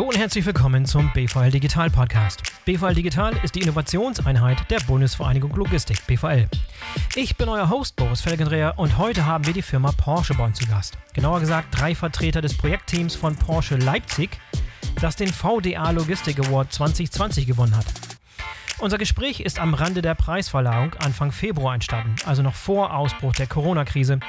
Hallo und herzlich willkommen zum BVL Digital Podcast. BVL Digital ist die Innovationseinheit der Bundesvereinigung Logistik, BVL. Ich bin euer Host Boris Felgendreher und heute haben wir die Firma Porsche Bonn zu Gast. Genauer gesagt drei Vertreter des Projektteams von Porsche Leipzig, das den VDA Logistik Award 2020 gewonnen hat. Unser Gespräch ist am Rande der Preisverleihung Anfang Februar entstanden, also noch vor Ausbruch der Corona-Krise.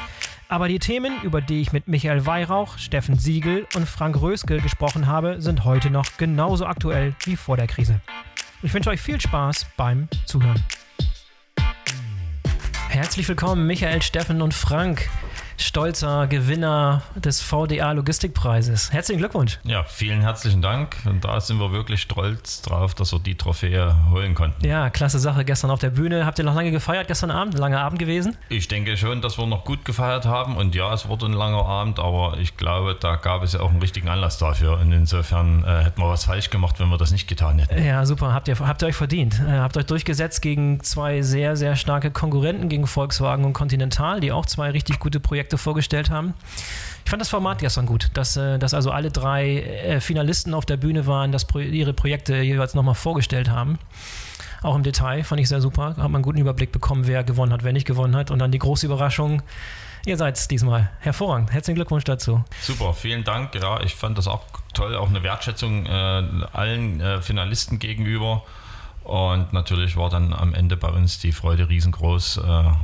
Aber die Themen, über die ich mit Michael Weihrauch, Steffen Siegel und Frank Röske gesprochen habe, sind heute noch genauso aktuell wie vor der Krise. Ich wünsche euch viel Spaß beim Zuhören. Herzlich willkommen, Michael, Steffen und Frank stolzer Gewinner des VDA Logistikpreises. Herzlichen Glückwunsch. Ja, vielen herzlichen Dank. Und da sind wir wirklich stolz drauf, dass wir die Trophäe holen konnten. Ja, klasse Sache gestern auf der Bühne. Habt ihr noch lange gefeiert gestern Abend? Langer Abend gewesen? Ich denke schon, dass wir noch gut gefeiert haben. Und ja, es wurde ein langer Abend, aber ich glaube, da gab es ja auch einen richtigen Anlass dafür. Und insofern äh, hätten wir was falsch gemacht, wenn wir das nicht getan hätten. Ja, super. Habt ihr, habt ihr euch verdient. Äh, habt euch durchgesetzt gegen zwei sehr, sehr starke Konkurrenten, gegen Volkswagen und Continental, die auch zwei richtig gute Projekte Projekte vorgestellt haben. Ich fand das Format gestern gut, dass, äh, dass also alle drei äh, Finalisten auf der Bühne waren, dass ihre Projekte jeweils nochmal vorgestellt haben. Auch im Detail fand ich sehr super. Hat man einen guten Überblick bekommen, wer gewonnen hat, wer nicht gewonnen hat. Und dann die große Überraschung. Ihr seid es diesmal. Hervorragend. Herzlichen Glückwunsch dazu. Super, vielen Dank. Ja, ich fand das auch toll. Auch eine Wertschätzung äh, allen äh, Finalisten gegenüber. Und natürlich war dann am Ende bei uns die Freude riesengroß, äh,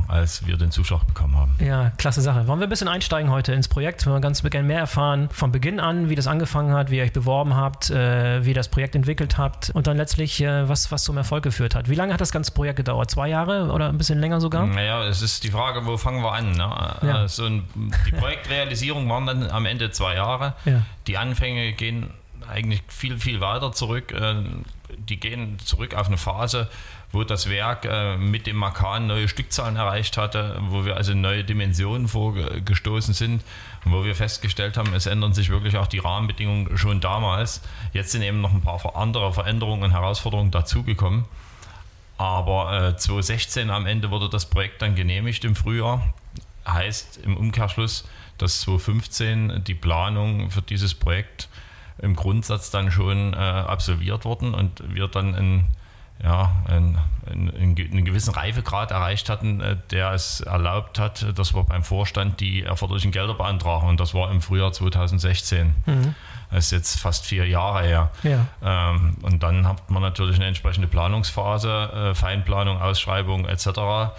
als wir den Zuschlag bekommen haben. Ja, klasse Sache. Wollen wir ein bisschen einsteigen heute ins Projekt? Wollen wir ganz gerne mehr erfahren von Beginn an, wie das angefangen hat, wie ihr euch beworben habt, äh, wie ihr das Projekt entwickelt habt und dann letztlich, äh, was, was zum Erfolg geführt hat. Wie lange hat das ganze Projekt gedauert? Zwei Jahre oder ein bisschen länger sogar? Naja, es ist die Frage, wo fangen wir an? Ne? Ja. Äh, so ein, die Projektrealisierung waren dann am Ende zwei Jahre. Ja. Die Anfänge gehen eigentlich viel, viel weiter zurück. Die gehen zurück auf eine Phase, wo das Werk äh, mit dem Makan neue Stückzahlen erreicht hatte, wo wir also neue Dimensionen vorgestoßen sind und wo wir festgestellt haben, es ändern sich wirklich auch die Rahmenbedingungen schon damals. Jetzt sind eben noch ein paar andere Veränderungen und Herausforderungen dazugekommen. Aber äh, 2016 am Ende wurde das Projekt dann genehmigt im Frühjahr. Heißt im Umkehrschluss, dass 2015 die Planung für dieses Projekt im Grundsatz dann schon äh, absolviert worden und wir dann in, ja, einen, einen, einen gewissen Reifegrad erreicht hatten, äh, der es erlaubt hat, dass wir beim Vorstand die erforderlichen Gelder beantragen. Und das war im Frühjahr 2016. Mhm. Das ist jetzt fast vier Jahre her. Ja. Ähm, und dann hat man natürlich eine entsprechende Planungsphase, äh, Feinplanung, Ausschreibung etc.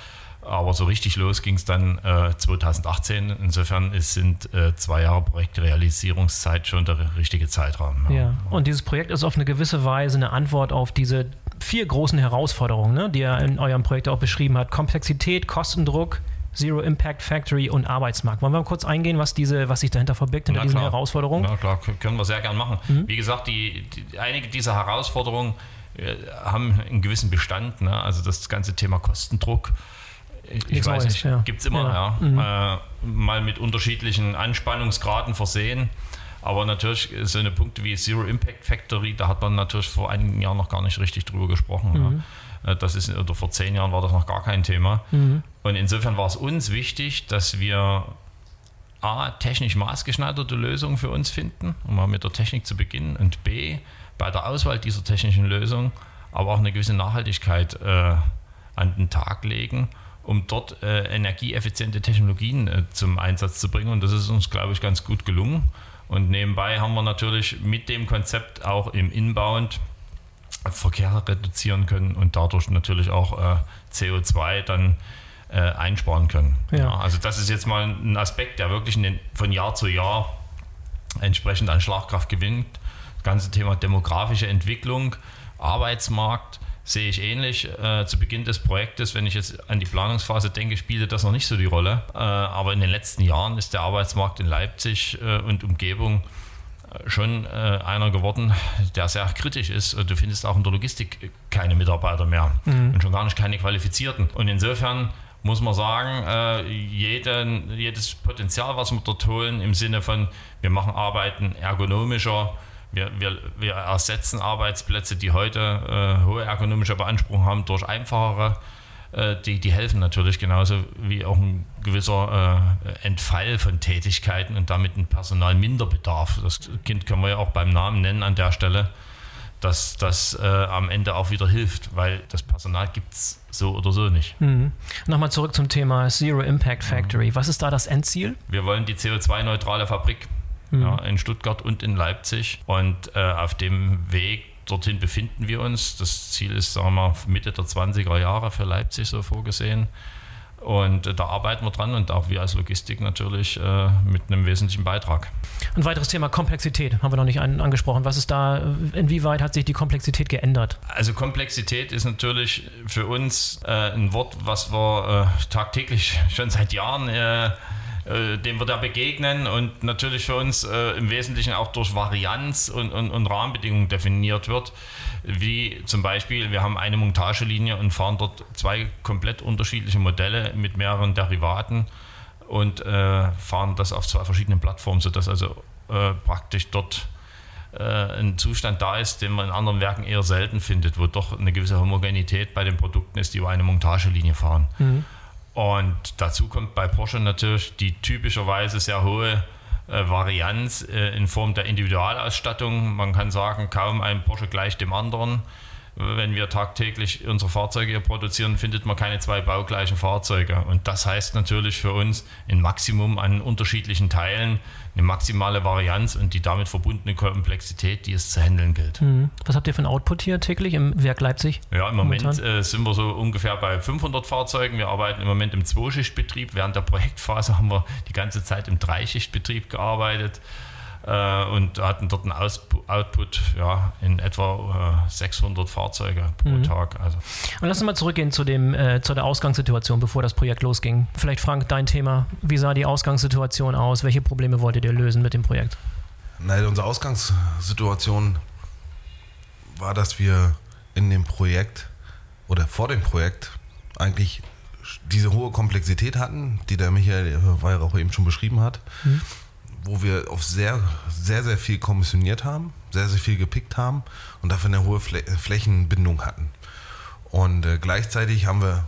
Aber so richtig los ging es dann äh, 2018. Insofern ist, sind äh, zwei Jahre Projektrealisierungszeit schon der richtige Zeitraum. Ja. ja. und dieses Projekt ist auf eine gewisse Weise eine Antwort auf diese vier großen Herausforderungen, ne, die er in eurem Projekt auch beschrieben hat. Komplexität, Kostendruck, Zero Impact Factory und Arbeitsmarkt. Wollen wir mal kurz eingehen, was, diese, was sich dahinter verbirgt, hinter diesen Herausforderungen? Ja, klar, können wir sehr gern machen. Mhm. Wie gesagt, die, die, einige dieser Herausforderungen äh, haben einen gewissen Bestand. Ne? Also das ganze Thema Kostendruck ich, ich weiß nicht, ja. gibt es immer, ja. ja. Mhm. Äh, mal mit unterschiedlichen Anspannungsgraden versehen. Aber natürlich so eine Punkte wie Zero Impact Factory, da hat man natürlich vor einigen Jahren noch gar nicht richtig drüber gesprochen. Mhm. Ja. Äh, das ist, oder vor zehn Jahren war das noch gar kein Thema. Mhm. Und insofern war es uns wichtig, dass wir A, technisch maßgeschneiderte Lösungen für uns finden, um mal mit der Technik zu beginnen, und B, bei der Auswahl dieser technischen Lösung aber auch eine gewisse Nachhaltigkeit äh, an den Tag legen um dort äh, energieeffiziente Technologien äh, zum Einsatz zu bringen. Und das ist uns, glaube ich, ganz gut gelungen. Und nebenbei haben wir natürlich mit dem Konzept auch im Inbound Verkehr reduzieren können und dadurch natürlich auch äh, CO2 dann äh, einsparen können. Ja. Ja, also das ist jetzt mal ein Aspekt, der wirklich den, von Jahr zu Jahr entsprechend an Schlagkraft gewinnt. Das ganze Thema demografische Entwicklung, Arbeitsmarkt, sehe ich ähnlich. Äh, zu Beginn des Projektes, wenn ich jetzt an die Planungsphase denke, spielte das noch nicht so die Rolle. Äh, aber in den letzten Jahren ist der Arbeitsmarkt in Leipzig äh, und Umgebung äh, schon äh, einer geworden, der sehr kritisch ist. Du findest auch in der Logistik keine Mitarbeiter mehr mhm. und schon gar nicht keine qualifizierten. Und insofern muss man sagen, äh, jeden, jedes Potenzial, was wir dort holen, im Sinne von, wir machen Arbeiten ergonomischer, wir, wir, wir ersetzen Arbeitsplätze, die heute äh, hohe ergonomische Beanspruchung haben, durch einfachere äh, die, die helfen natürlich genauso wie auch ein gewisser äh, Entfall von Tätigkeiten und damit ein Personalminderbedarf. Das Kind können wir ja auch beim Namen nennen an der Stelle, dass das äh, am Ende auch wieder hilft, weil das Personal gibt es so oder so nicht. Mhm. Nochmal zurück zum Thema Zero Impact Factory. Mhm. Was ist da das Endziel? Wir wollen die CO2-neutrale Fabrik mhm. ja, in Stuttgart und in Leipzig und äh, auf dem Weg dorthin befinden wir uns. Das Ziel ist, sagen wir, Mitte der 20er Jahre für Leipzig so vorgesehen. Und äh, da arbeiten wir dran und auch wir als Logistik natürlich äh, mit einem wesentlichen Beitrag. Ein weiteres Thema Komplexität haben wir noch nicht an, angesprochen. Was ist da, inwieweit hat sich die Komplexität geändert? Also Komplexität ist natürlich für uns äh, ein Wort, was wir äh, tagtäglich schon seit Jahren äh, dem wir da begegnen und natürlich für uns äh, im Wesentlichen auch durch Varianz und, und, und, Rahmenbedingungen definiert wird. Wie zum Beispiel, wir haben eine Montagelinie und fahren dort zwei komplett unterschiedliche Modelle mit mehreren Derivaten und äh, fahren das auf zwei verschiedenen Plattformen, sodass also äh, praktisch dort äh, ein Zustand da ist, den man in anderen Werken eher selten findet, wo doch eine gewisse Homogenität bei den Produkten ist, die über eine Montagelinie fahren. Mhm. Und dazu kommt bei Porsche natürlich die typischerweise sehr hohe äh, Varianz äh, in Form der Individualausstattung. Man kann sagen, kaum ein Porsche gleich dem anderen wenn wir tagtäglich unsere Fahrzeuge hier produzieren, findet man keine zwei baugleichen Fahrzeuge. Und das heißt natürlich für uns ein Maximum an unterschiedlichen Teilen, eine maximale Varianz und die damit verbundene Komplexität, die es zu handeln gilt. Mhm. Was habt ihr für ein Output hier täglich im Werk Leipzig? Ja, im Moment äh, sind wir so ungefähr bei 500 Fahrzeugen. Wir arbeiten im Moment im Zweischichtbetrieb. Während der Projektphase haben wir die ganze Zeit im Dreischichtbetrieb gearbeitet und hatten dort einen Output ja, in etwa äh, 600 Fahrzeuge pro mhm. Tag. Also. Und lass uns mal zurückgehen zu, dem, äh, zu der Ausgangssituation, bevor das Projekt losging. Vielleicht Frank, dein Thema. Wie sah die Ausgangssituation aus? Welche Probleme wolltet ihr lösen mit dem Projekt? Nein, unsere Ausgangssituation war, dass wir in dem Projekt oder vor dem Projekt eigentlich diese hohe Komplexität hatten, die der Michael Weihrauch eben schon beschrieben hat. Mhm wo wir auf sehr, sehr, sehr viel kommissioniert haben, sehr, sehr viel gepickt haben und dafür eine hohe Flä Flächenbindung hatten. Und äh, gleichzeitig haben wir,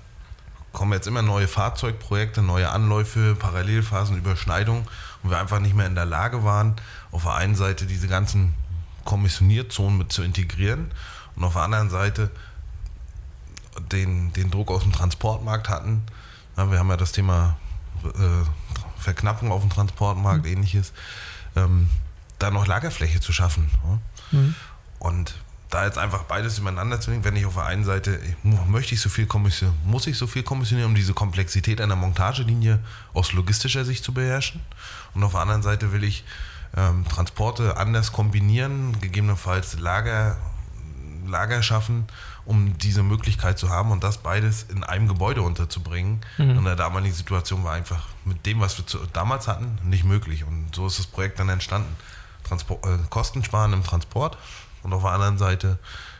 kommen jetzt immer neue Fahrzeugprojekte, neue Anläufe, Parallelphasen, Überschneidungen und wir einfach nicht mehr in der Lage waren, auf der einen Seite diese ganzen Kommissionierzonen mit zu integrieren und auf der anderen Seite den, den Druck aus dem Transportmarkt hatten. Ja, wir haben ja das Thema äh, Verknappung auf dem Transportmarkt, mhm. ähnliches, ähm, da noch Lagerfläche zu schaffen. Ja? Mhm. Und da jetzt einfach beides übereinander zu legen, wenn ich auf der einen Seite möchte ich so viel kommissionieren, muss ich so viel kommissionieren, um diese Komplexität einer Montagelinie aus logistischer Sicht zu beherrschen. Und auf der anderen Seite will ich ähm, Transporte anders kombinieren, gegebenenfalls Lager, Lager schaffen, um diese Möglichkeit zu haben und das beides in einem Gebäude unterzubringen. Mhm. In der damaligen Situation war einfach mit dem, was wir zu, damals hatten, nicht möglich. Und so ist das Projekt dann entstanden. Transport, äh, Kosten sparen im Transport und auf der anderen Seite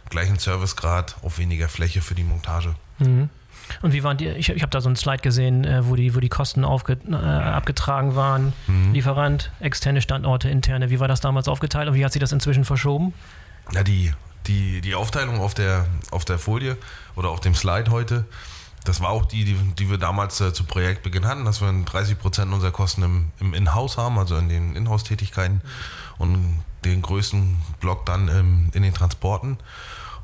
gleichen Servicegrad auf weniger Fläche für die Montage. Mhm. Und wie waren die? Ich, ich habe da so ein Slide gesehen, äh, wo, die, wo die Kosten aufge, äh, abgetragen waren. Mhm. Lieferant, externe Standorte, interne. Wie war das damals aufgeteilt und wie hat sich das inzwischen verschoben? Ja, die, die, die Aufteilung auf der, auf der Folie oder auf dem Slide heute das war auch die, die, die wir damals äh, zu Projektbeginn hatten, dass wir 30 Prozent unserer Kosten im, im Inhouse haben, also in den Inhouse-Tätigkeiten und den größten Block dann ähm, in den Transporten.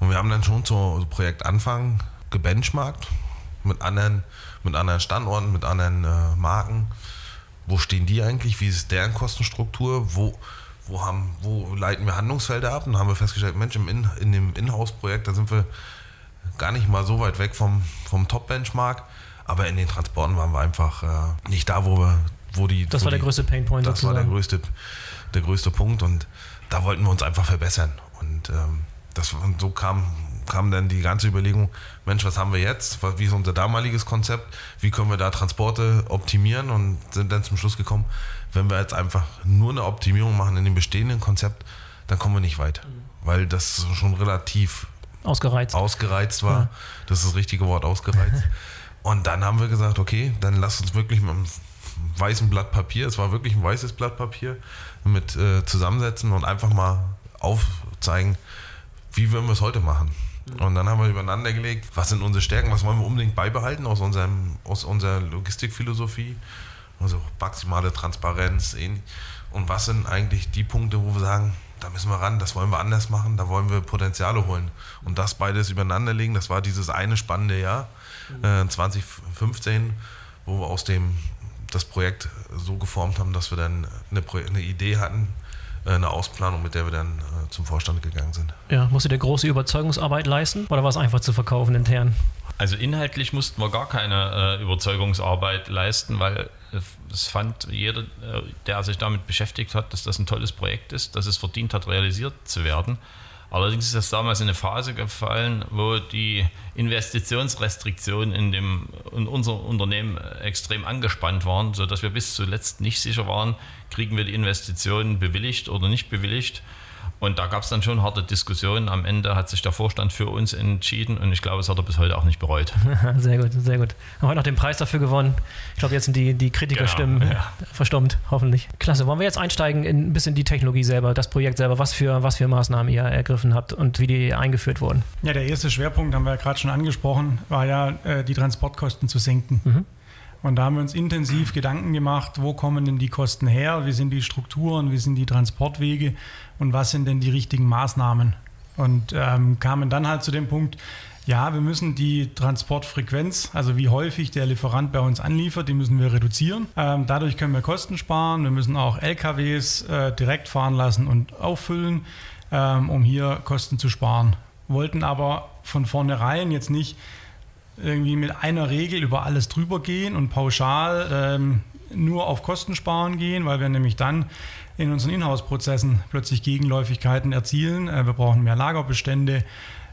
Und wir haben dann schon zu Projektanfang gebenchmarkt mit anderen, mit anderen Standorten, mit anderen äh, Marken. Wo stehen die eigentlich? Wie ist deren Kostenstruktur? Wo, wo, haben, wo leiten wir Handlungsfelder ab? Und dann haben wir festgestellt, Mensch, im in, in dem Inhouse-Projekt, da sind wir gar nicht mal so weit weg vom, vom Top-Benchmark. Aber in den Transporten waren wir einfach äh, nicht da, wo wir, wo die. Das wo war der die, größte Painpoint. Das sozusagen. war der größte, der größte Punkt und da wollten wir uns einfach verbessern. Und ähm, das, und so kam, kam dann die ganze Überlegung, Mensch, was haben wir jetzt? Wie ist unser damaliges Konzept? Wie können wir da Transporte optimieren? Und sind dann zum Schluss gekommen, wenn wir jetzt einfach nur eine Optimierung machen in dem bestehenden Konzept, dann kommen wir nicht weit. Mhm. Weil das schon relativ Ausgereizt. Ausgereizt war. Ja. Das ist das richtige Wort, ausgereizt. Und dann haben wir gesagt, okay, dann lass uns wirklich mit einem weißen Blatt Papier, es war wirklich ein weißes Blatt Papier, mit äh, zusammensetzen und einfach mal aufzeigen, wie würden wir es heute machen. Und dann haben wir übereinander gelegt, was sind unsere Stärken, was wollen wir unbedingt beibehalten aus, unserem, aus unserer Logistikphilosophie. Also maximale Transparenz. Und was sind eigentlich die Punkte, wo wir sagen, da müssen wir ran, das wollen wir anders machen, da wollen wir Potenziale holen. Und das beides übereinander legen, das war dieses eine spannende Jahr, äh, 2015, wo wir aus dem das Projekt so geformt haben, dass wir dann eine, eine Idee hatten, eine Ausplanung, mit der wir dann äh, zum Vorstand gegangen sind. Ja, musste der große Überzeugungsarbeit leisten oder war es einfach zu verkaufen intern? Also inhaltlich mussten wir gar keine äh, Überzeugungsarbeit leisten, weil es fand jeder, äh, der sich damit beschäftigt hat, dass das ein tolles Projekt ist, dass es verdient hat, realisiert zu werden. Allerdings ist das damals in eine Phase gefallen, wo die Investitionsrestriktionen in, dem, in unserem Unternehmen extrem angespannt waren, sodass wir bis zuletzt nicht sicher waren, kriegen wir die Investitionen bewilligt oder nicht bewilligt. Und da gab es dann schon harte Diskussionen. Am Ende hat sich der Vorstand für uns entschieden und ich glaube, es hat er bis heute auch nicht bereut. sehr gut, sehr gut. Haben heute noch den Preis dafür gewonnen. Ich glaube, jetzt sind die, die Kritikerstimmen genau, ja. verstummt, hoffentlich. Klasse. Wollen wir jetzt einsteigen in ein bisschen die Technologie selber, das Projekt selber, was für, was für Maßnahmen ihr ergriffen habt und wie die eingeführt wurden? Ja, der erste Schwerpunkt, haben wir ja gerade schon angesprochen, war ja, äh, die Transportkosten zu senken. Mhm. Und da haben wir uns intensiv Gedanken gemacht, wo kommen denn die Kosten her, wie sind die Strukturen, wie sind die Transportwege und was sind denn die richtigen Maßnahmen. Und ähm, kamen dann halt zu dem Punkt, ja, wir müssen die Transportfrequenz, also wie häufig der Lieferant bei uns anliefert, die müssen wir reduzieren. Ähm, dadurch können wir Kosten sparen. Wir müssen auch LKWs äh, direkt fahren lassen und auffüllen, ähm, um hier Kosten zu sparen. Wollten aber von vornherein jetzt nicht irgendwie mit einer Regel über alles drüber gehen und pauschal ähm, nur auf Kostensparen gehen, weil wir nämlich dann in unseren Inhouse-Prozessen plötzlich Gegenläufigkeiten erzielen. Äh, wir brauchen mehr Lagerbestände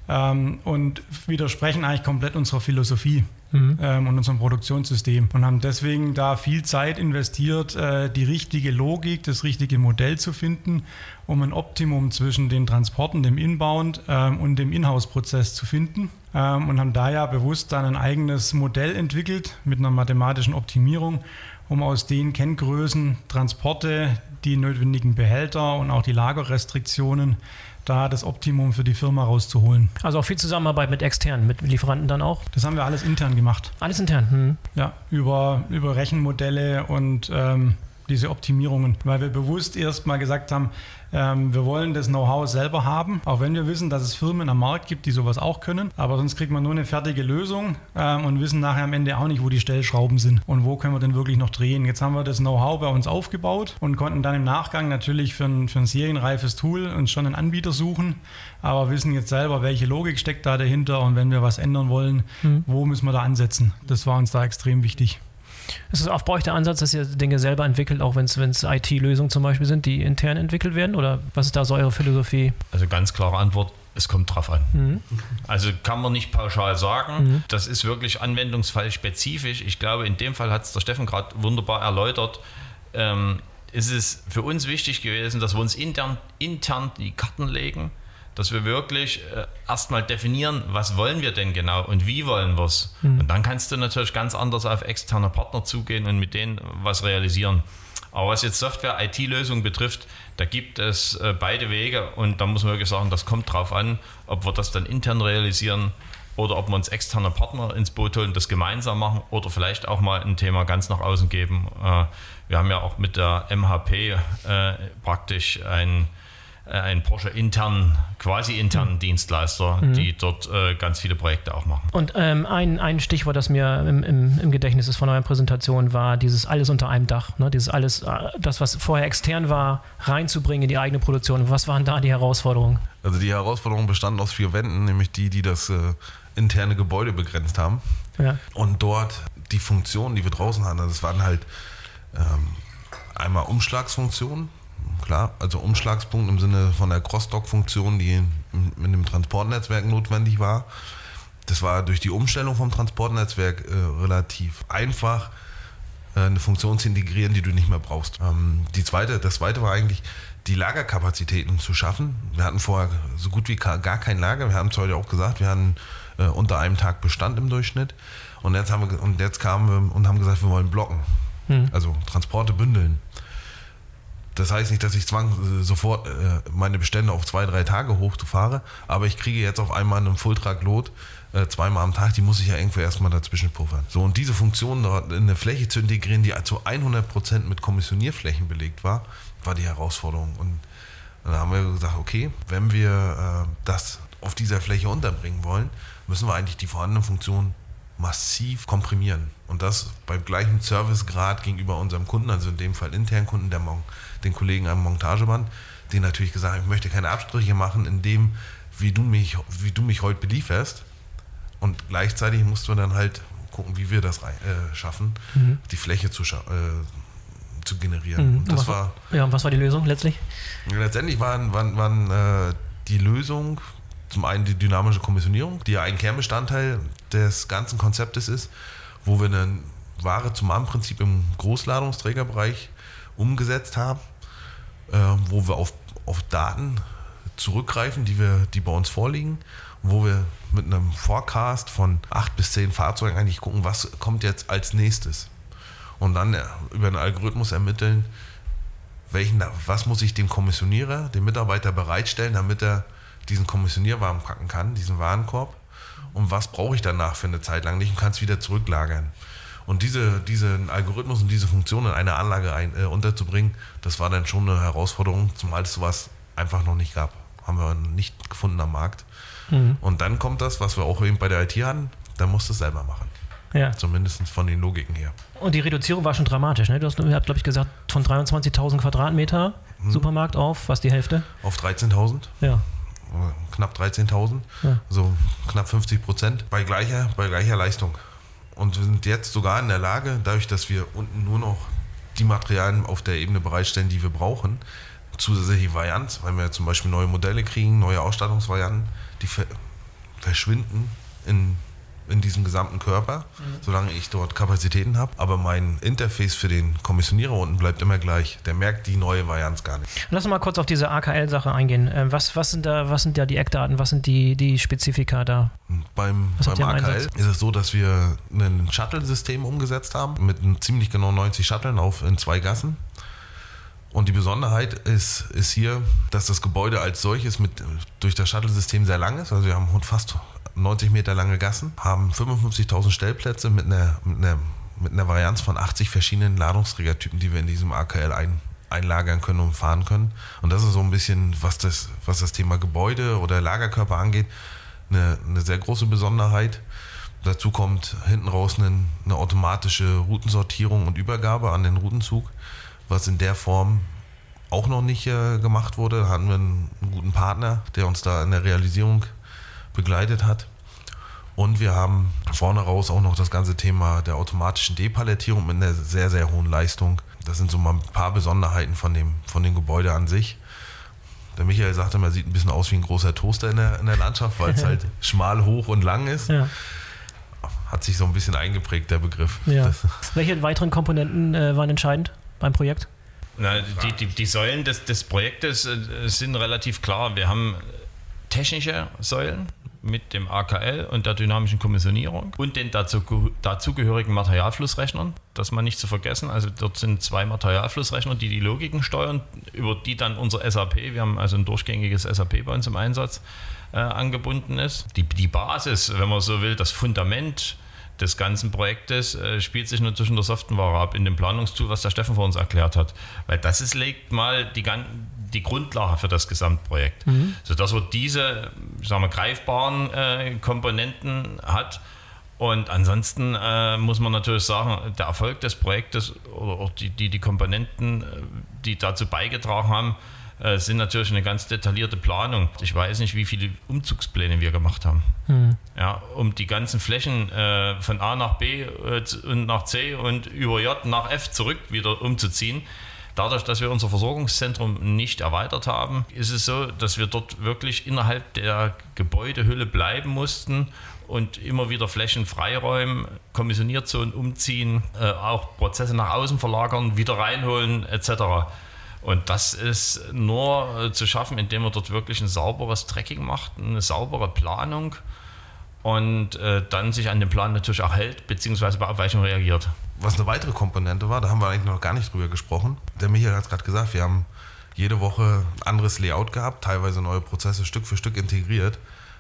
ähm, und widersprechen eigentlich komplett unserer Philosophie mhm. ähm, und unserem Produktionssystem und haben deswegen da viel Zeit investiert, äh, die richtige Logik, das richtige Modell zu finden, um ein Optimum zwischen den Transporten, dem Inbound ähm, und dem Inhouse-Prozess zu finden ähm, und haben da ja bewusst dann ein eigenes Modell entwickelt mit einer mathematischen Optimierung um aus den Kenngrößen Transporte, die notwendigen Behälter und auch die Lagerrestriktionen da das Optimum für die Firma rauszuholen. Also auch viel Zusammenarbeit mit externen, mit Lieferanten dann auch? Das haben wir alles intern gemacht. Alles intern? Hm. Ja, über, über Rechenmodelle und ähm, diese Optimierungen, weil wir bewusst erst mal gesagt haben, ähm, wir wollen das Know-how selber haben, auch wenn wir wissen, dass es Firmen am Markt gibt, die sowas auch können. Aber sonst kriegt man nur eine fertige Lösung ähm, und wissen nachher am Ende auch nicht, wo die Stellschrauben sind und wo können wir denn wirklich noch drehen. Jetzt haben wir das Know-how bei uns aufgebaut und konnten dann im Nachgang natürlich für ein, für ein serienreifes Tool uns schon einen Anbieter suchen, aber wissen jetzt selber, welche Logik steckt da dahinter und wenn wir was ändern wollen, mhm. wo müssen wir da ansetzen. Das war uns da extrem wichtig. Ist es auch bei euch der Ansatz, dass ihr Dinge selber entwickelt, auch wenn es IT-Lösungen zum Beispiel sind, die intern entwickelt werden? Oder was ist da so eure Philosophie? Also ganz klare Antwort, es kommt drauf an. Mhm. Also kann man nicht pauschal sagen. Mhm. Das ist wirklich anwendungsfallspezifisch. Ich glaube, in dem Fall hat es der Steffen gerade wunderbar erläutert. Ähm, ist es für uns wichtig gewesen, dass wir uns intern, intern die Karten legen dass wir wirklich äh, erstmal definieren, was wollen wir denn genau und wie wollen wir es. Mhm. Und dann kannst du natürlich ganz anders auf externe Partner zugehen und mit denen was realisieren. Aber was jetzt Software, IT-Lösungen betrifft, da gibt es äh, beide Wege und da muss man wirklich sagen, das kommt drauf an, ob wir das dann intern realisieren oder ob wir uns externe Partner ins Boot holen, das gemeinsam machen oder vielleicht auch mal ein Thema ganz nach außen geben. Äh, wir haben ja auch mit der MHP äh, praktisch ein ein Porsche intern, quasi internen mhm. Dienstleister, mhm. die dort äh, ganz viele Projekte auch machen. Und ähm, ein, ein Stichwort, das mir im, im, im, Gedächtnis ist von eurer Präsentation, war dieses alles unter einem Dach. Ne? Dieses alles, äh, das, was vorher extern war, reinzubringen in die eigene Produktion. Was waren da die Herausforderungen? Also die Herausforderungen bestanden aus vier Wänden, nämlich die, die das äh, interne Gebäude begrenzt haben. Ja. Und dort die Funktionen, die wir draußen hatten, das waren halt ähm, einmal Umschlagsfunktionen, klar, also Umschlagspunkt im Sinne von der Cross-Dock-Funktion, die mit dem Transportnetzwerk notwendig war. Das war durch die Umstellung vom Transportnetzwerk äh, relativ einfach, äh, eine Funktion zu integrieren, die du nicht mehr brauchst. Ähm, die zweite, das zweite war eigentlich, die Lagerkapazitäten zu schaffen. Wir hatten vorher so gut wie gar kein Lager. Wir haben es heute auch gesagt, wir hatten äh, unter einem Tag Bestand im Durchschnitt. Und jetzt, haben wir, und jetzt kamen wir und haben gesagt, wir wollen blocken. Hm. Also Transporte bündeln. Das heißt nicht, dass ich zwang, äh, sofort äh, meine Bestände auf zwei, drei Tage hochfahre, aber ich kriege jetzt auf einmal einen Fulltrag-Lot äh, zweimal am Tag, die muss ich ja irgendwo erstmal dazwischen puffern. So, und diese Funktion dort in eine Fläche zu integrieren, die zu 100% mit Kommissionierflächen belegt war, war die Herausforderung. Und dann haben wir gesagt, okay, wenn wir das auf dieser Fläche unterbringen wollen, müssen wir eigentlich die vorhandenen Funktionen massiv komprimieren. Und das beim gleichen Servicegrad gegenüber unserem Kunden, also in dem Fall internen Kunden, der, den Kollegen am Montageband, die natürlich gesagt haben, ich möchte keine Abstriche machen in dem, wie du mich, wie du mich heute belieferst. Und gleichzeitig mussten wir dann halt gucken, wie wir das rein, äh, schaffen, mhm. die Fläche zu, äh, zu generieren. Mhm. Und das was, war, ja, was war die Lösung letztlich? Letztendlich waren, waren, waren äh, die Lösung zum einen die dynamische Kommissionierung, die ja ein Kernbestandteil des ganzen Konzeptes ist, wo wir eine Ware zum Prinzip im Großladungsträgerbereich umgesetzt haben, wo wir auf, auf Daten zurückgreifen, die, wir, die bei uns vorliegen, wo wir mit einem Forecast von acht bis zehn Fahrzeugen eigentlich gucken, was kommt jetzt als nächstes. Und dann äh, über einen Algorithmus ermitteln, welchen, was muss ich dem Kommissionierer, dem Mitarbeiter bereitstellen, damit er diesen Kommissionierwagen packen kann, diesen Warenkorb. Und was brauche ich danach für eine Zeit lang nicht und kann es wieder zurücklagern. Und diese, diesen Algorithmus und diese Funktion in eine Anlage ein, äh, unterzubringen, das war dann schon eine Herausforderung, zumal es sowas einfach noch nicht gab. Haben wir nicht gefunden am Markt. Mhm. Und dann kommt das, was wir auch eben bei der IT hatten, da musst du es selber machen. Ja. Zumindest von den Logiken her. Und die Reduzierung war schon dramatisch. Ne? Du hast, glaube ich, gesagt, von 23.000 Quadratmeter mhm. Supermarkt auf, was die Hälfte? Auf 13.000. Ja knapp 13.000, ja. so knapp 50 Prozent bei gleicher, bei gleicher Leistung. Und wir sind jetzt sogar in der Lage, dadurch, dass wir unten nur noch die Materialien auf der Ebene bereitstellen, die wir brauchen, zusätzliche Varianz, weil wir zum Beispiel neue Modelle kriegen, neue Ausstattungsvarianten, die verschwinden in in diesem gesamten Körper, mhm. solange ich dort Kapazitäten habe. Aber mein Interface für den Kommissionierer unten bleibt immer gleich. Der merkt die neue Varianz gar nicht. Lass uns mal kurz auf diese AKL-Sache eingehen. Ähm, was, was, sind da, was sind da die Eckdaten? Was sind die, die Spezifika da? Beim, beim AKL ist es so, dass wir ein Shuttle-System umgesetzt haben mit ziemlich genau 90 Shuttlen auf in zwei Gassen. Und die Besonderheit ist, ist hier, dass das Gebäude als solches mit, durch das Shuttle-System sehr lang ist. Also wir haben fast 90 Meter lange Gassen, haben 55.000 Stellplätze mit einer, mit, einer, mit einer Varianz von 80 verschiedenen Ladungsträgertypen, die wir in diesem AKL ein, einlagern können und fahren können. Und das ist so ein bisschen, was das, was das Thema Gebäude oder Lagerkörper angeht, eine, eine sehr große Besonderheit. Dazu kommt hinten raus eine, eine, automatische Routensortierung und Übergabe an den Routenzug, was in der Form auch noch nicht äh, gemacht wurde. Da hatten wir einen, einen, guten Partner, der uns da in der Realisierung begleitet hat. Und wir haben vorne raus auch noch das ganze Thema der automatischen Depalettierung mit einer sehr, sehr hohen Leistung. Das sind so mal ein paar Besonderheiten von dem, von dem Gebäude an sich. Der Michael sagte, man sieht ein bisschen aus wie ein großer Toaster in der, in der Landschaft, weil es halt schmal, hoch und lang ist. Ja. Hat sich so ein bisschen eingeprägt, der Begriff. Ja. Welche weiteren Komponenten äh, waren entscheidend beim Projekt? Na, die, die, die, Säulen des, des Projektes äh, sind relativ klar. Wir haben technische Säulen, mit dem AKL und der dynamischen Kommissionierung und den dazu, dazugehörigen Materialflussrechnern, das man nicht zu vergessen. Also dort sind zwei Materialflussrechner, die die Logiken steuern, über die dann unser SAP, wir haben also ein durchgängiges SAP bei uns im Einsatz, äh, angebunden ist. Die, die Basis, wenn man so will, das Fundament des ganzen Projektes äh, spielt sich natürlich in der Software ab, in dem Planungstool, was der Steffen vor uns erklärt hat. Weil das ist, legt mal die, die Grundlage für das Gesamtprojekt. Mhm. Sodass man diese sagen wir, greifbaren äh, Komponenten hat. Und ansonsten äh, muss man natürlich sagen, der Erfolg des Projektes oder auch die, die, die Komponenten, äh, die dazu beigetragen haben, äh, sind natürlich eine ganz detaillierte Planung. Ich weiß nicht, wie viele Umzugspläne wir gemacht haben. Mhm. Ja, um die ganzen Flächen äh, von A nach B äh, und nach C und über J nach F zurück wieder umzuziehen. Dadurch, dass wir unser Versorgungszentrum nicht erweitert haben, ist es so, dass wir dort wirklich innerhalb der Gebäudehülle bleiben mussten und immer wieder Flächen freiräumen, Kommissionierzonen umziehen, äh, auch Prozesse nach außen verlagern, wieder reinholen etc. Und das ist nur äh, zu schaffen, indem man dort wirklich ein sauberes Tracking macht, eine saubere Planung und äh, dann sich an den Plan natürlich auch hält, beziehungsweise bei Abweichungen reagiert. Was eine weitere Komponente war, da haben wir eigentlich noch gar nicht drüber gesprochen. Der Michael hat es gerade gesagt, wir haben jede Woche ein anderes Layout gehabt, teilweise neue Prozesse Stück für Stück integriert.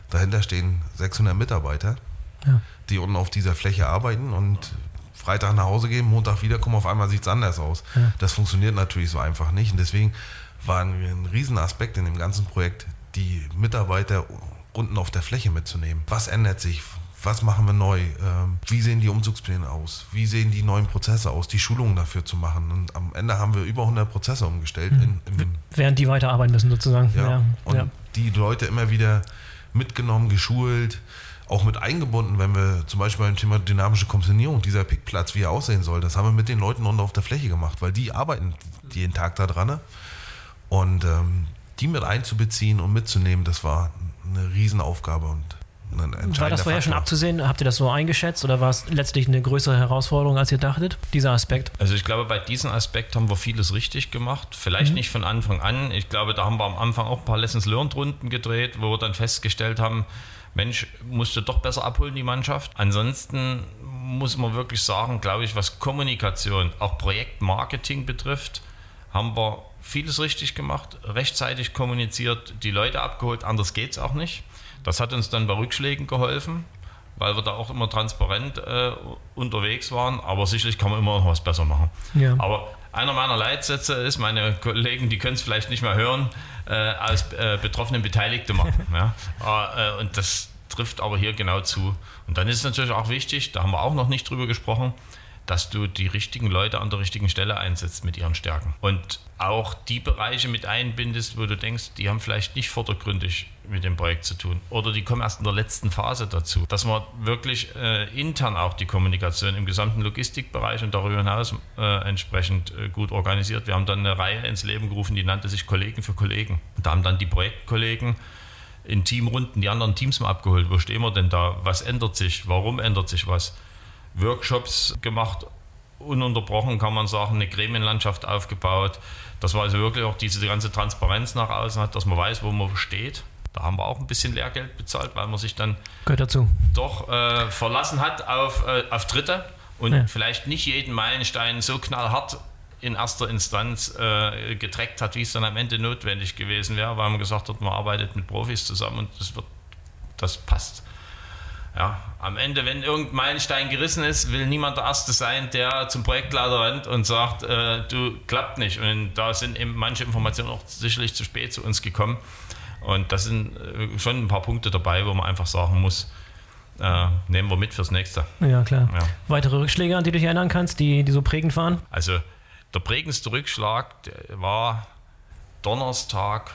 Dahinter stehen 600 Mitarbeiter, ja. die unten auf dieser Fläche arbeiten und Freitag nach Hause gehen, Montag wiederkommen, auf einmal sieht es anders aus. Ja. Das funktioniert natürlich so einfach nicht und deswegen war ein, ein Riesenaspekt in dem ganzen Projekt, die Mitarbeiter unten auf der Fläche mitzunehmen. Was ändert sich? Was machen wir neu? Ähm, wie sehen die Umzugspläne aus? Wie sehen die neuen Prozesse aus? Die Schulungen dafür zu machen. Und am Ende haben wir über 100 Prozesse umgestellt. Mhm. In, in Während die weiterarbeiten müssen sozusagen. Ja, ja. und ja. die Leute immer wieder mitgenommen, geschult, auch mit eingebunden, wenn wir zum Beispiel beim Thema dynamische Kommissionierung, dieser Pickplatz, wie er aussehen soll, das haben wir mit den Leuten unten auf der Fläche gemacht, weil die arbeiten jeden Tag da dran. Ne? Und ähm, die mit einzubeziehen und mitzunehmen, das war eine Riesenaufgabe und ein War das vorher Faktor. schon abzusehen? Habt ihr das so eingeschätzt oder war es letztlich eine größere Herausforderung, als ihr dachtet, dieser Aspekt? Also ich glaube, bei diesem Aspekt haben wir vieles richtig gemacht. Vielleicht mhm. nicht von Anfang an. Ich glaube, da haben wir am Anfang auch ein paar Lessons Learned Runden gedreht, wo wir dann festgestellt haben, Mensch, musste doch besser abholen, die Mannschaft. Ansonsten muss man wirklich sagen, glaube ich, was Kommunikation, auch Projektmarketing betrifft, haben wir vieles richtig gemacht, rechtzeitig kommuniziert, die Leute abgeholt, anders geht es auch nicht. Das hat uns dann bei Rückschlägen geholfen, weil wir da auch immer transparent äh, unterwegs waren, aber sicherlich kann man immer noch was besser machen. Ja. Aber einer meiner Leitsätze ist, meine Kollegen, die können es vielleicht nicht mehr hören, äh, als äh, betroffenen Beteiligte machen. ja? Äh, und das trifft aber hier genau zu. Und dann ist es natürlich auch wichtig, da haben wir auch noch nicht drüber gesprochen, dass du die richtigen Leute an der richtigen Stelle einsetzt mit ihren Stärken. Und auch die Bereiche mit einbindest, wo du denkst, die haben vielleicht nicht vordergründig mit dem Projekt zu tun. Oder die kommen erst in der letzten Phase dazu. Dass man wirklich äh, intern auch die Kommunikation im gesamten Logistikbereich und darüber hinaus äh, entsprechend äh, gut organisiert. Wir haben dann eine Reihe ins Leben gerufen, die nannte sich Kollegen für Kollegen. Da haben dann die Projektkollegen in Teamrunden die anderen Teams mal abgeholt. Wo stehen wir denn da? Was ändert sich? Warum ändert sich was? Workshops gemacht, ununterbrochen kann man sagen, eine Gremienlandschaft aufgebaut. Das war also wirklich auch diese ganze Transparenz nach außen hat, dass man weiß, wo man steht. Da haben wir auch ein bisschen Lehrgeld bezahlt, weil man sich dann doch äh, verlassen hat auf, äh, auf Dritte und ja. vielleicht nicht jeden Meilenstein so knallhart in erster Instanz äh, getreckt hat, wie es dann am Ende notwendig gewesen wäre, weil man gesagt hat, man arbeitet mit Profis zusammen und das, wird, das passt ja, am Ende, wenn irgendein Meilenstein gerissen ist, will niemand der Erste sein, der zum Projektleiter rennt und sagt, äh, du klappt nicht. Und da sind eben manche Informationen auch sicherlich zu spät zu uns gekommen. Und das sind äh, schon ein paar Punkte dabei, wo man einfach sagen muss, äh, nehmen wir mit fürs nächste. Ja, klar. Ja. Weitere Rückschläge, an die du dich erinnern kannst, die, die so prägend waren? Also der prägendste Rückschlag war Donnerstag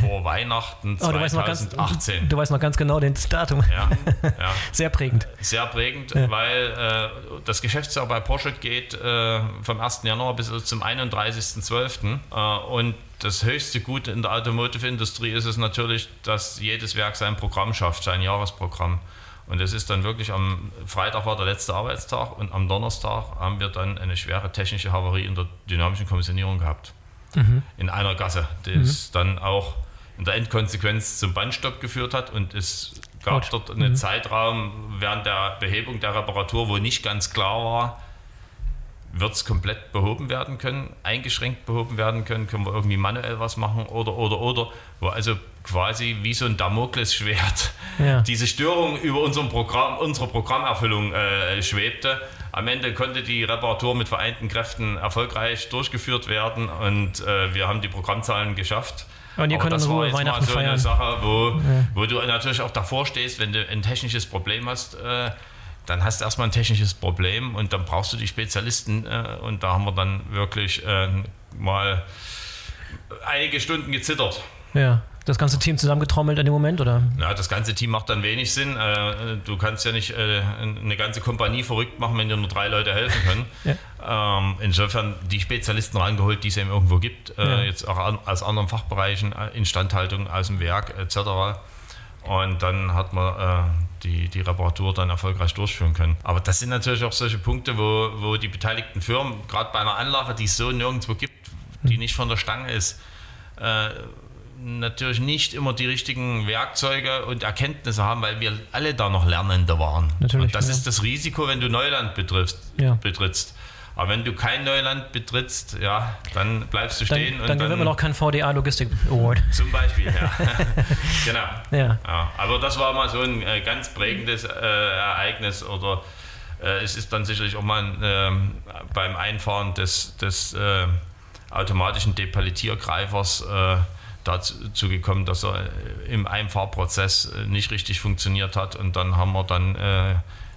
vor Weihnachten 2018. Oh, du, weißt ganz, du weißt noch ganz genau das Datum. Ja, ja. Sehr prägend. Sehr prägend, ja. weil äh, das Geschäftsjahr bei Porsche geht äh, vom 1. Januar bis zum 31.12. Äh, und das höchste Gut in der Automotive-Industrie ist es natürlich, dass jedes Werk sein Programm schafft, sein Jahresprogramm. Und es ist dann wirklich am Freitag war der letzte Arbeitstag und am Donnerstag haben wir dann eine schwere technische Havarie in der dynamischen Kommissionierung gehabt mhm. in einer Gasse, das mhm. dann auch in der Endkonsequenz zum Bandstopp geführt hat und es gab Gut. dort einen mhm. Zeitraum während der Behebung der Reparatur, wo nicht ganz klar war, wird es komplett behoben werden können, eingeschränkt behoben werden können, können wir irgendwie manuell was machen oder, oder, oder, wo also quasi wie so ein Damoklesschwert ja. diese Störung über unserem Programm, unsere Programmerfüllung äh, schwebte. Am Ende konnte die Reparatur mit vereinten Kräften erfolgreich durchgeführt werden und äh, wir haben die Programmzahlen geschafft. Und ihr könnt das war jetzt Weihnachten mal so feiern. eine Sache, wo, ja. wo du natürlich auch davor stehst, wenn du ein technisches Problem hast. Äh, dann hast du erstmal ein technisches Problem und dann brauchst du die Spezialisten äh, und da haben wir dann wirklich äh, mal einige Stunden gezittert. Ja. Das ganze Team zusammengetrommelt in dem Moment, oder? Ja, das ganze Team macht dann wenig Sinn. Äh, du kannst ja nicht äh, eine ganze Kompanie verrückt machen, wenn dir nur drei Leute helfen können. ja. Ähm, insofern die Spezialisten rangeholt, die es eben irgendwo gibt, äh, ja. jetzt auch aus anderen Fachbereichen, Instandhaltung aus dem Werk etc. Und dann hat man die, die Reparatur dann erfolgreich durchführen können. Aber das sind natürlich auch solche Punkte, wo, wo die beteiligten Firmen, gerade bei einer Anlage, die es so nirgendwo gibt, die hm. nicht von der Stange ist, natürlich nicht immer die richtigen Werkzeuge und Erkenntnisse haben, weil wir alle da noch Lernende waren. Natürlich, und das ja. ist das Risiko, wenn du Neuland betriffst, ja. betrittst. Aber wenn du kein Neuland betrittst, ja, dann bleibst du stehen. Dann, und dann gewinnen wir noch keinen VDA Logistik Award. Zum Beispiel, ja. genau. Ja. ja. Aber das war mal so ein äh, ganz prägendes äh, Ereignis oder äh, es ist dann sicherlich auch mal ähm, beim Einfahren des, des äh, automatischen Depalettiergreifers äh, dazu gekommen, dass er im Einfahrprozess äh, nicht richtig funktioniert hat und dann haben wir dann äh,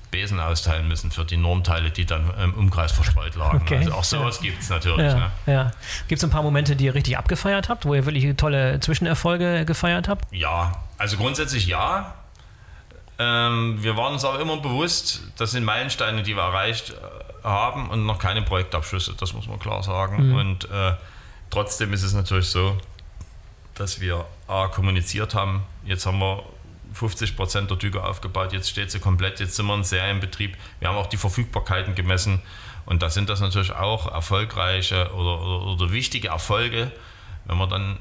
Besen austeilen müssen für die Normteile, die dann im Umkreis verstreut lagen. Okay. Also auch sowas ja. gibt es natürlich. Ja, ne? ja. Gibt es ein paar Momente, die ihr richtig abgefeiert habt, wo ihr wirklich tolle Zwischenerfolge gefeiert habt? Ja, also grundsätzlich ja. Ähm, wir waren uns aber immer bewusst, das sind Meilensteine, die wir erreicht äh, haben und noch keine Projektabschlüsse, das muss man klar sagen. Mhm. Und äh, trotzdem ist es natürlich so, dass wir A, kommuniziert haben, jetzt haben wir 50 Prozent der Düger aufgebaut, jetzt steht sie komplett, jetzt sind wir in Serienbetrieb. Wir haben auch die Verfügbarkeiten gemessen und da sind das natürlich auch erfolgreiche oder, oder, oder wichtige Erfolge, wenn man dann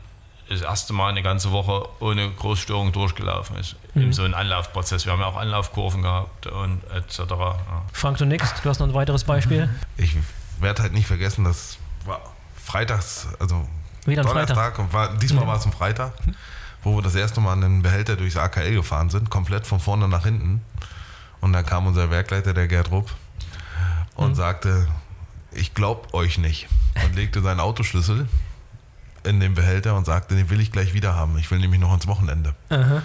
das erste Mal eine ganze Woche ohne Großstörung durchgelaufen ist. Mhm. In so einem Anlaufprozess. Wir haben ja auch Anlaufkurven gehabt und etc. Ja. Frank, du nix, du hast noch ein weiteres Beispiel. Ich werde halt nicht vergessen, dass war freitags, also Wieder Donnerstag, Freitag. war, diesmal mhm. war es ein Freitag, wo wir das erste Mal einen Behälter durchs AKL gefahren sind, komplett von vorne nach hinten. Und dann kam unser Werkleiter, der Gerd Rupp, und mhm. sagte, ich glaube euch nicht. Und legte seinen Autoschlüssel in den Behälter und sagte, den will ich gleich wieder haben. Ich will nämlich noch ans Wochenende. Aha.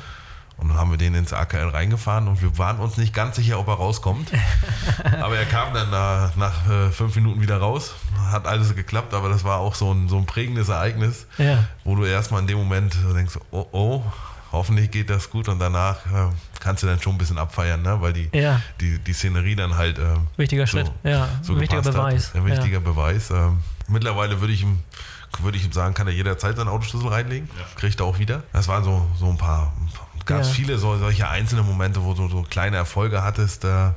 Und dann haben wir den ins AKL reingefahren und wir waren uns nicht ganz sicher, ob er rauskommt. aber er kam dann nach, nach äh, fünf Minuten wieder raus. Hat alles geklappt, aber das war auch so ein, so ein prägendes Ereignis, ja. wo du erstmal in dem Moment denkst, oh oh, hoffentlich geht das gut und danach äh, kannst du dann schon ein bisschen abfeiern, ne? weil die, ja. die, die Szenerie dann halt. Äh, wichtiger so, Schritt, ja. So wichtiger Beweis. Ein wichtiger Beweis. Ähm, mittlerweile würde ich ihm würde ich sagen, kann er jederzeit seinen Autoschlüssel reinlegen. Ja. Kriegt er auch wieder. Das waren so, so ein paar, gab es ja. viele so, solche einzelne Momente, wo du so kleine Erfolge hattest. Äh,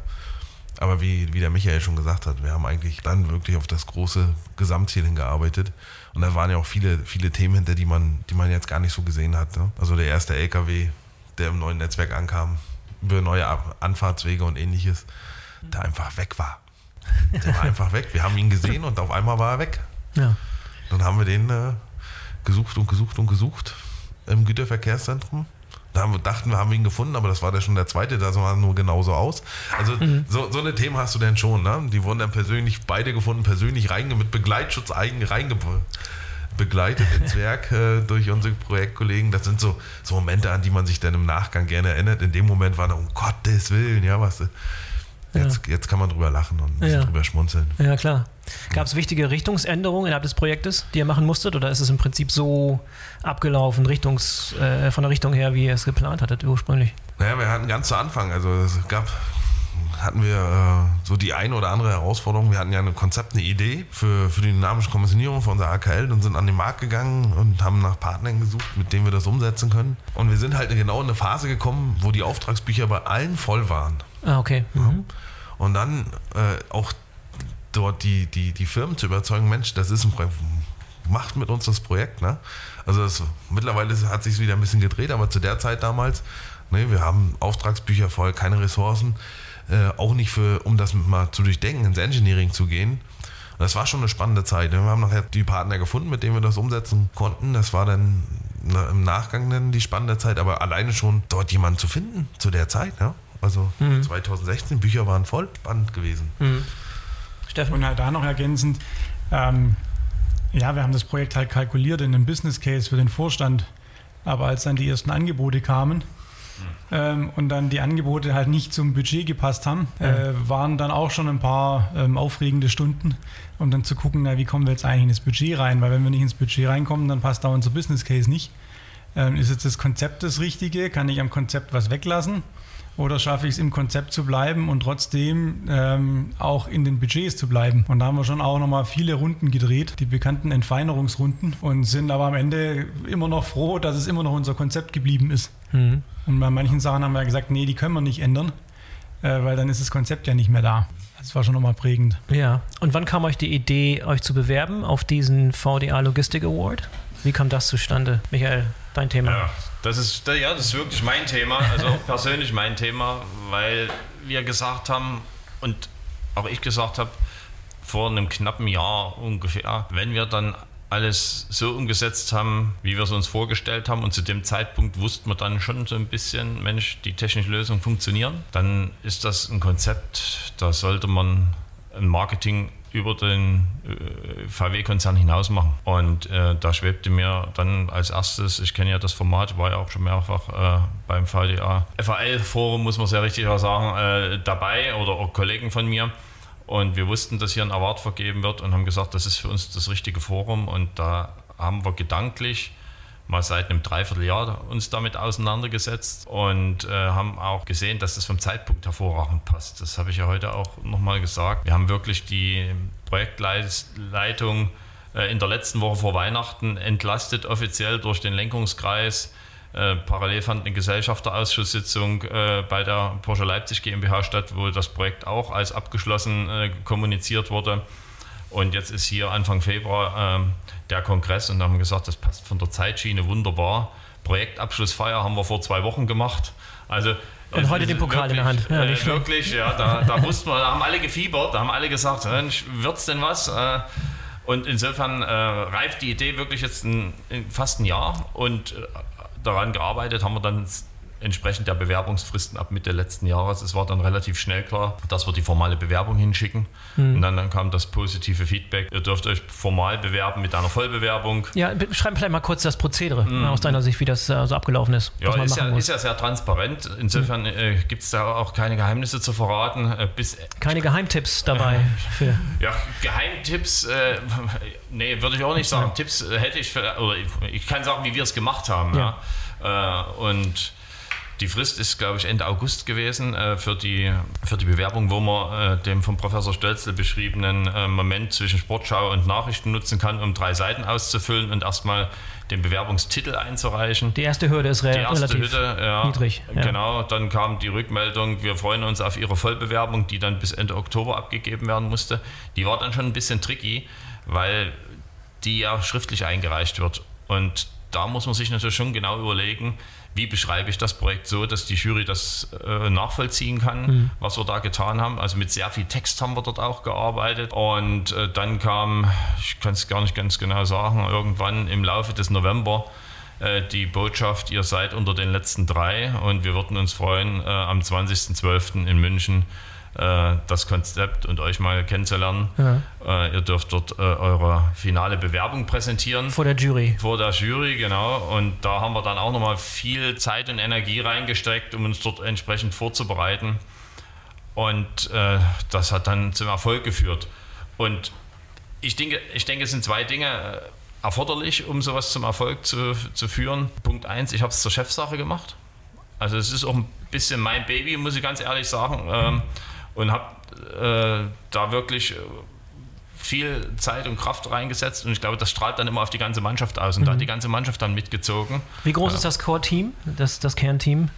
aber wie, wie der Michael schon gesagt hat, wir haben eigentlich dann wirklich auf das große Gesamtziel hingearbeitet. Und da waren ja auch viele, viele Themen hinter, die man, die man jetzt gar nicht so gesehen hat. Ne? Also der erste LKW, der im neuen Netzwerk ankam, über neue Anfahrtswege und ähnliches, der einfach weg war. Der war einfach weg. Wir haben ihn gesehen und auf einmal war er weg. Ja. Dann haben wir den äh, gesucht und gesucht und gesucht im Güterverkehrszentrum. Da haben wir, dachten wir, haben ihn gefunden, aber das war ja schon der zweite, da sah nur genauso aus. Also mhm. so, so eine Themen hast du denn schon, ne? Die wurden dann persönlich, beide gefunden, persönlich reinge mit Begleitschutz eigen reinge begleitet ins Werk äh, durch unsere Projektkollegen. Das sind so, so Momente, an die man sich dann im Nachgang gerne erinnert. In dem Moment war da, um Gottes Willen, ja, was. Jetzt, ja. jetzt kann man drüber lachen und ja. drüber schmunzeln. Ja, klar. Gab es wichtige Richtungsänderungen innerhalb des Projektes, die ihr machen musstet, oder ist es im Prinzip so abgelaufen, Richtungs, äh, von der Richtung her, wie ihr es geplant hattet ursprünglich? Naja, wir hatten ganz zu Anfang, also es gab, hatten wir äh, so die eine oder andere Herausforderung. Wir hatten ja ein Konzept, eine Idee für, für die dynamische Kommissionierung von unserer AKL und sind an den Markt gegangen und haben nach Partnern gesucht, mit denen wir das umsetzen können. Und wir sind halt genau in eine Phase gekommen, wo die Auftragsbücher bei allen voll waren. Ah, okay. Mhm. Und dann äh, auch dort die, die, die Firmen zu überzeugen, Mensch, das ist ein Projekt, macht mit uns das Projekt. Ne? Also das, mittlerweile hat sich wieder ein bisschen gedreht, aber zu der Zeit damals, ne, wir haben Auftragsbücher voll, keine Ressourcen, äh, auch nicht für, um das mal zu durchdenken, ins Engineering zu gehen. Das war schon eine spannende Zeit. Wir haben nachher die Partner gefunden, mit denen wir das umsetzen konnten. Das war dann im Nachgang dann die spannende Zeit, aber alleine schon dort jemanden zu finden zu der Zeit. Ne? Also mhm. 2016, Bücher waren voll spannend gewesen. Mhm. Steffen? Und halt da noch ergänzend, ähm, ja, wir haben das Projekt halt kalkuliert in einem Business Case für den Vorstand. Aber als dann die ersten Angebote kamen, ähm, und dann die Angebote halt nicht zum Budget gepasst haben, äh, waren dann auch schon ein paar ähm, aufregende Stunden, um dann zu gucken, na, wie kommen wir jetzt eigentlich in das Budget rein, weil wenn wir nicht ins Budget reinkommen, dann passt da unser Business Case nicht. Ähm, ist jetzt das Konzept das Richtige? Kann ich am Konzept was weglassen? Oder schaffe ich es im Konzept zu bleiben und trotzdem ähm, auch in den Budgets zu bleiben? Und da haben wir schon auch nochmal viele Runden gedreht, die bekannten Entfeinerungsrunden und sind aber am Ende immer noch froh, dass es immer noch unser Konzept geblieben ist. Mhm. Und bei manchen Sachen haben wir gesagt, nee, die können wir nicht ändern, äh, weil dann ist das Konzept ja nicht mehr da. Das war schon nochmal prägend. Ja. Und wann kam euch die Idee, euch zu bewerben auf diesen VDA Logistic Award? Wie kam das zustande? Michael, dein Thema. Ja, das ist, ja, das ist wirklich mein Thema, also persönlich mein Thema, weil wir gesagt haben und auch ich gesagt habe, vor einem knappen Jahr ungefähr, wenn wir dann alles so umgesetzt haben, wie wir es uns vorgestellt haben. Und zu dem Zeitpunkt wussten wir dann schon so ein bisschen, Mensch, die technische Lösung funktionieren. Dann ist das ein Konzept, da sollte man ein Marketing über den äh, VW-Konzern hinaus machen. Und äh, da schwebte mir dann als erstes, ich kenne ja das Format, war ja auch schon mehrfach äh, beim VDA, FAL-Forum, muss man sehr richtig sagen, äh, dabei oder auch Kollegen von mir. Und wir wussten, dass hier ein Award vergeben wird und haben gesagt, das ist für uns das richtige Forum. Und da haben wir gedanklich mal seit einem Dreivierteljahr uns damit auseinandergesetzt und äh, haben auch gesehen, dass das vom Zeitpunkt hervorragend passt. Das habe ich ja heute auch nochmal gesagt. Wir haben wirklich die Projektleitung äh, in der letzten Woche vor Weihnachten entlastet, offiziell durch den Lenkungskreis äh, parallel fand eine Gesellschafterausschusssitzung äh, bei der Porsche Leipzig GmbH statt, wo das Projekt auch als abgeschlossen äh, kommuniziert wurde. Und jetzt ist hier Anfang Februar ähm, der Kongress und haben gesagt, das passt von der Zeitschiene wunderbar. Projektabschlussfeier haben wir vor zwei Wochen gemacht. Also und heute den Pokal wirklich, in der Hand. Ja, äh, wirklich, ja, da, da wussten wir, da haben alle gefiebert, da haben alle gesagt, wird es denn was? Äh, und insofern äh, reift die Idee wirklich jetzt ein, fast ein Jahr und äh, daran gearbeitet, haben wir dann entsprechend der Bewerbungsfristen ab Mitte letzten Jahres. Es war dann relativ schnell klar, dass wir die formale Bewerbung hinschicken. Mhm. Und dann, dann, kam das positive Feedback. Ihr dürft euch formal bewerben mit einer Vollbewerbung. Ja, schreib vielleicht mal kurz das Prozedere mhm. aus deiner Sicht, wie das äh, so abgelaufen ist. Ja, ist ja, ist ja, sehr transparent. Insofern mhm. äh, gibt es da auch keine Geheimnisse zu verraten. Äh, bis, keine Geheimtipps dabei. Ja, Geheimtipps, äh, nee, würde ich auch nicht sagen. Ja. Tipps äh, hätte ich, für, oder ich, ich, kann sagen, wie wir es gemacht haben. Ja. ja. Äh, und die Frist ist, glaube ich, Ende August gewesen äh, für, die, für die Bewerbung, wo man äh, den vom Professor Stölzel beschriebenen äh, Moment zwischen Sportschau und Nachrichten nutzen kann, um drei Seiten auszufüllen und erstmal den Bewerbungstitel einzureichen. Die erste Hürde ist re die erste relativ Hürde, ja, niedrig. Ja. Genau, dann kam die Rückmeldung, wir freuen uns auf Ihre Vollbewerbung, die dann bis Ende Oktober abgegeben werden musste. Die war dann schon ein bisschen tricky, weil die ja schriftlich eingereicht wird. Und da muss man sich natürlich schon genau überlegen, wie beschreibe ich das Projekt so, dass die Jury das äh, nachvollziehen kann, mhm. was wir da getan haben. Also mit sehr viel Text haben wir dort auch gearbeitet. Und äh, dann kam, ich kann es gar nicht ganz genau sagen, irgendwann im Laufe des November äh, die Botschaft, ihr seid unter den letzten drei und wir würden uns freuen, äh, am 20.12. in München das Konzept und euch mal kennenzulernen. Ja. Äh, ihr dürft dort äh, eure finale Bewerbung präsentieren. Vor der Jury. Vor der Jury, genau. Und da haben wir dann auch nochmal viel Zeit und Energie reingesteckt, um uns dort entsprechend vorzubereiten. Und äh, das hat dann zum Erfolg geführt. Und ich denke, ich denke, es sind zwei Dinge äh, erforderlich, um sowas zum Erfolg zu, zu führen. Punkt eins, ich habe es zur Chefsache gemacht. Also es ist auch ein bisschen mein Baby, muss ich ganz ehrlich sagen. Ähm, und habe äh, da wirklich äh, viel Zeit und Kraft reingesetzt und ich glaube, das strahlt dann immer auf die ganze Mannschaft aus und mhm. da hat die ganze Mannschaft dann mitgezogen. Wie groß ja. ist das Core-Team, das, das Kernteam?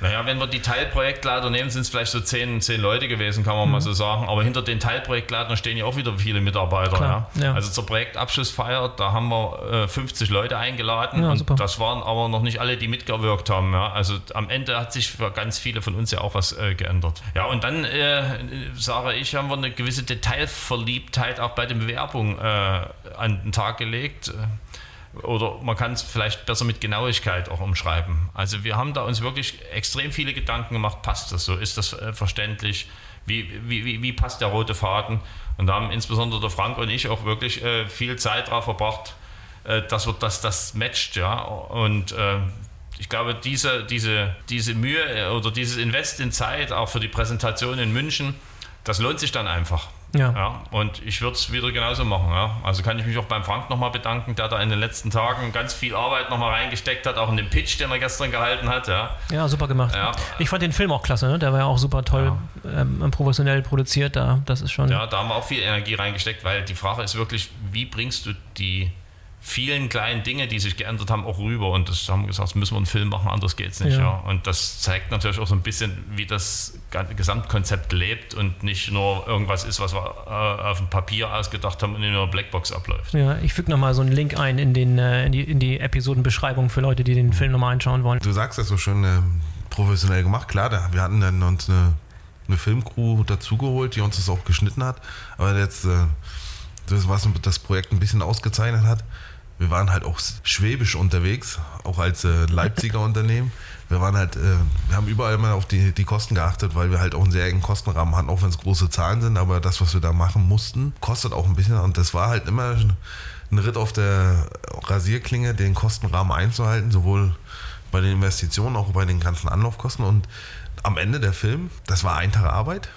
Naja, wenn wir die Teilprojektleiter nehmen, sind es vielleicht so zehn, zehn Leute gewesen, kann man mhm. mal so sagen. Aber hinter den Teilprojektleitern stehen ja auch wieder viele Mitarbeiter. Ja. Ja. Also zur Projektabschlussfeier, da haben wir äh, 50 Leute eingeladen ja, und super. das waren aber noch nicht alle, die mitgewirkt haben. Also am Ende hat sich für ganz viele von uns ja auch was äh, geändert. Ja, und dann äh, sage ich, haben wir eine gewisse Detailverliebtheit auch bei den Bewerbungen äh, an den Tag gelegt oder man kann es vielleicht besser mit Genauigkeit auch umschreiben. Also wir haben da uns wirklich extrem viele Gedanken gemacht, passt das so, ist das äh, verständlich, wie, wie, wie, passt der rote Faden? Und da haben insbesondere der Frank und ich auch wirklich äh, viel Zeit darauf verbracht, äh, dass, wir, dass das matcht. Ja? Und äh, ich glaube, diese, diese, diese Mühe äh, oder dieses Invest in Zeit, auch für die Präsentation in München, das lohnt sich dann einfach. Ja. ja und ich würde es wieder genauso machen. Ja. Also kann ich mich auch beim Frank nochmal bedanken, der da in den letzten Tagen ganz viel Arbeit nochmal reingesteckt hat, auch in den Pitch, den er gestern gehalten hat. Ja, ja super gemacht. Ja. Ich fand den Film auch klasse, ne? der war ja auch super toll ähm, professionell produziert. Da, das ist schon ja, da haben wir auch viel Energie reingesteckt, weil die Frage ist wirklich, wie bringst du die vielen kleinen Dinge, die sich geändert haben, auch rüber. Und das haben wir gesagt, müssen wir einen Film machen, anders geht es nicht. Ja. ja. Und das zeigt natürlich auch so ein bisschen, wie das Gesamtkonzept lebt und nicht nur irgendwas ist, was wir äh, auf dem Papier ausgedacht haben und in einer Blackbox abläuft. Ja, ich füge nochmal so einen Link ein in, den, äh, in, die, in die Episodenbeschreibung für Leute, die den Film nochmal anschauen wollen. Du sagst das so schön äh, professionell gemacht. Klar, da, wir hatten dann uns eine, eine Filmcrew dazugeholt, die uns das auch geschnitten hat. Aber jetzt, äh, das, was das Projekt ein bisschen ausgezeichnet hat, wir waren halt auch schwäbisch unterwegs, auch als äh, Leipziger Unternehmen. Wir waren halt, äh, wir haben überall mal auf die, die Kosten geachtet, weil wir halt auch einen sehr engen Kostenrahmen hatten, auch wenn es große Zahlen sind, aber das, was wir da machen mussten, kostet auch ein bisschen. Und das war halt immer ein Ritt auf der Rasierklinge, den Kostenrahmen einzuhalten, sowohl bei den Investitionen, auch bei den ganzen Anlaufkosten. Und am Ende der Film, das war ein Tag Arbeit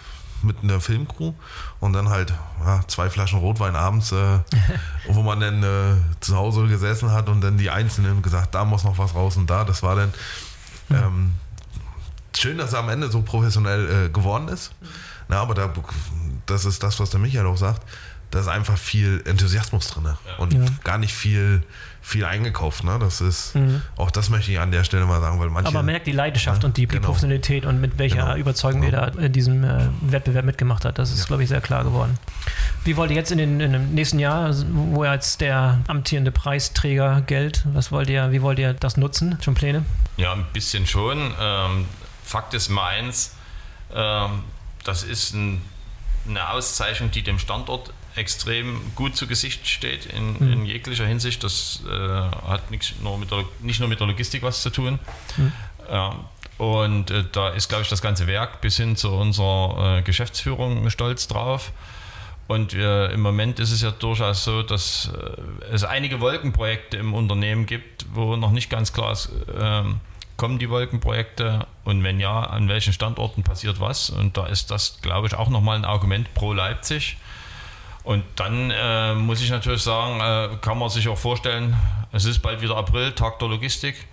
mit einer Filmcrew und dann halt ja, zwei Flaschen Rotwein abends, äh, wo man dann äh, zu Hause gesessen hat und dann die Einzelnen gesagt, da muss noch was raus und da. Das war dann ähm, schön, dass er am Ende so professionell äh, geworden ist. Na, aber da, das ist das, was der Michael auch sagt. Da ist einfach viel Enthusiasmus drin ja. und ja. gar nicht viel viel eingekauft. Ne? Das ist, mhm. auch das möchte ich an der Stelle mal sagen, weil manche. Aber man merkt die Leidenschaft ja, und die, genau. Professionalität und mit welcher genau. Überzeugung genau. ihr da in diesem äh, Wettbewerb mitgemacht hat. Das ist, ja. glaube ich, sehr klar geworden. Wie wollt ihr jetzt in, den, in dem nächsten Jahr, wo ihr als der amtierende Preisträger Geld, was wollt ihr, wie wollt ihr das nutzen? Schon Pläne? Ja, ein bisschen schon. Ähm, Fakt ist mal eins, ähm, das ist ein, eine Auszeichnung, die dem Standort extrem gut zu Gesicht steht in, mhm. in jeglicher Hinsicht. Das äh, hat nicht nur, mit der, nicht nur mit der Logistik was zu tun. Mhm. Ja, und äh, da ist, glaube ich, das ganze Werk bis hin zu unserer äh, Geschäftsführung stolz drauf. Und äh, im Moment ist es ja durchaus so, dass äh, es einige Wolkenprojekte im Unternehmen gibt, wo noch nicht ganz klar ist, ähm, kommen die Wolkenprojekte und wenn ja, an welchen Standorten passiert was. Und da ist das, glaube ich, auch nochmal ein Argument pro Leipzig und dann äh, muss ich natürlich sagen, äh, kann man sich auch vorstellen, es ist bald wieder April, Tag der Logistik.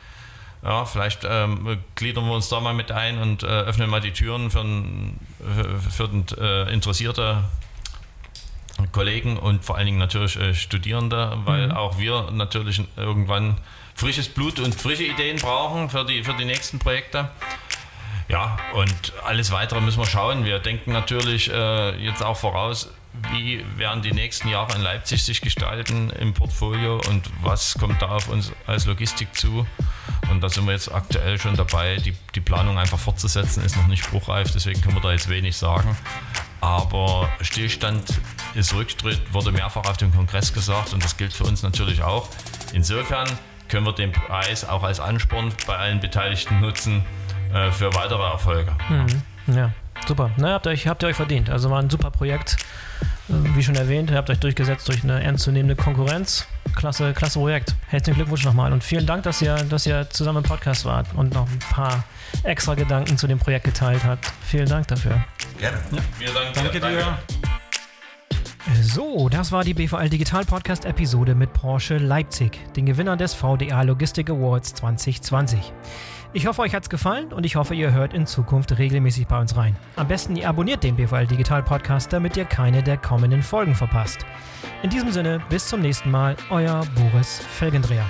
Ja, vielleicht ähm, gliedern wir uns da mal mit ein und äh, öffnen mal die Türen für, ein, für den äh, interessierte Kollegen und vor allen Dingen natürlich äh, Studierende, weil mhm. auch wir natürlich irgendwann frisches Blut und frische Ideen brauchen für die, für die nächsten Projekte. Ja, und alles weitere müssen wir schauen. Wir denken natürlich äh, jetzt auch voraus, wie werden die nächsten Jahre in Leipzig sich gestalten im Portfolio und was kommt da auf uns als Logistik zu. Und da sind wir jetzt aktuell schon dabei, die, die Planung einfach fortzusetzen, ist noch nicht spruchreif, deswegen können wir da jetzt wenig sagen. Aber Stillstand ist Rücktritt, wurde mehrfach auf dem Kongress gesagt und das gilt für uns natürlich auch. Insofern können wir den Preis auch als Ansporn bei allen Beteiligten nutzen äh, für weitere Erfolge. Mhm. Ja, super. Na, habt ihr, euch, habt ihr euch verdient. Also war ein super Projekt. Wie schon erwähnt, ihr habt euch durchgesetzt durch eine ernstzunehmende Konkurrenz. Klasse, klasse Projekt. Herzlichen Glückwunsch nochmal und vielen Dank, dass ihr, dass ihr zusammen im Podcast wart und noch ein paar extra Gedanken zu dem Projekt geteilt habt. Vielen Dank dafür. Gerne. Ja. Vielen Dank. Danke dir. So, das war die BVL Digital Podcast Episode mit Porsche Leipzig, den Gewinner des VDA Logistic Awards 2020. Ich hoffe, euch hat's gefallen und ich hoffe, ihr hört in Zukunft regelmäßig bei uns rein. Am besten ihr abonniert den BVL Digital Podcast, damit ihr keine der kommenden Folgen verpasst. In diesem Sinne, bis zum nächsten Mal, euer Boris Felgendreher.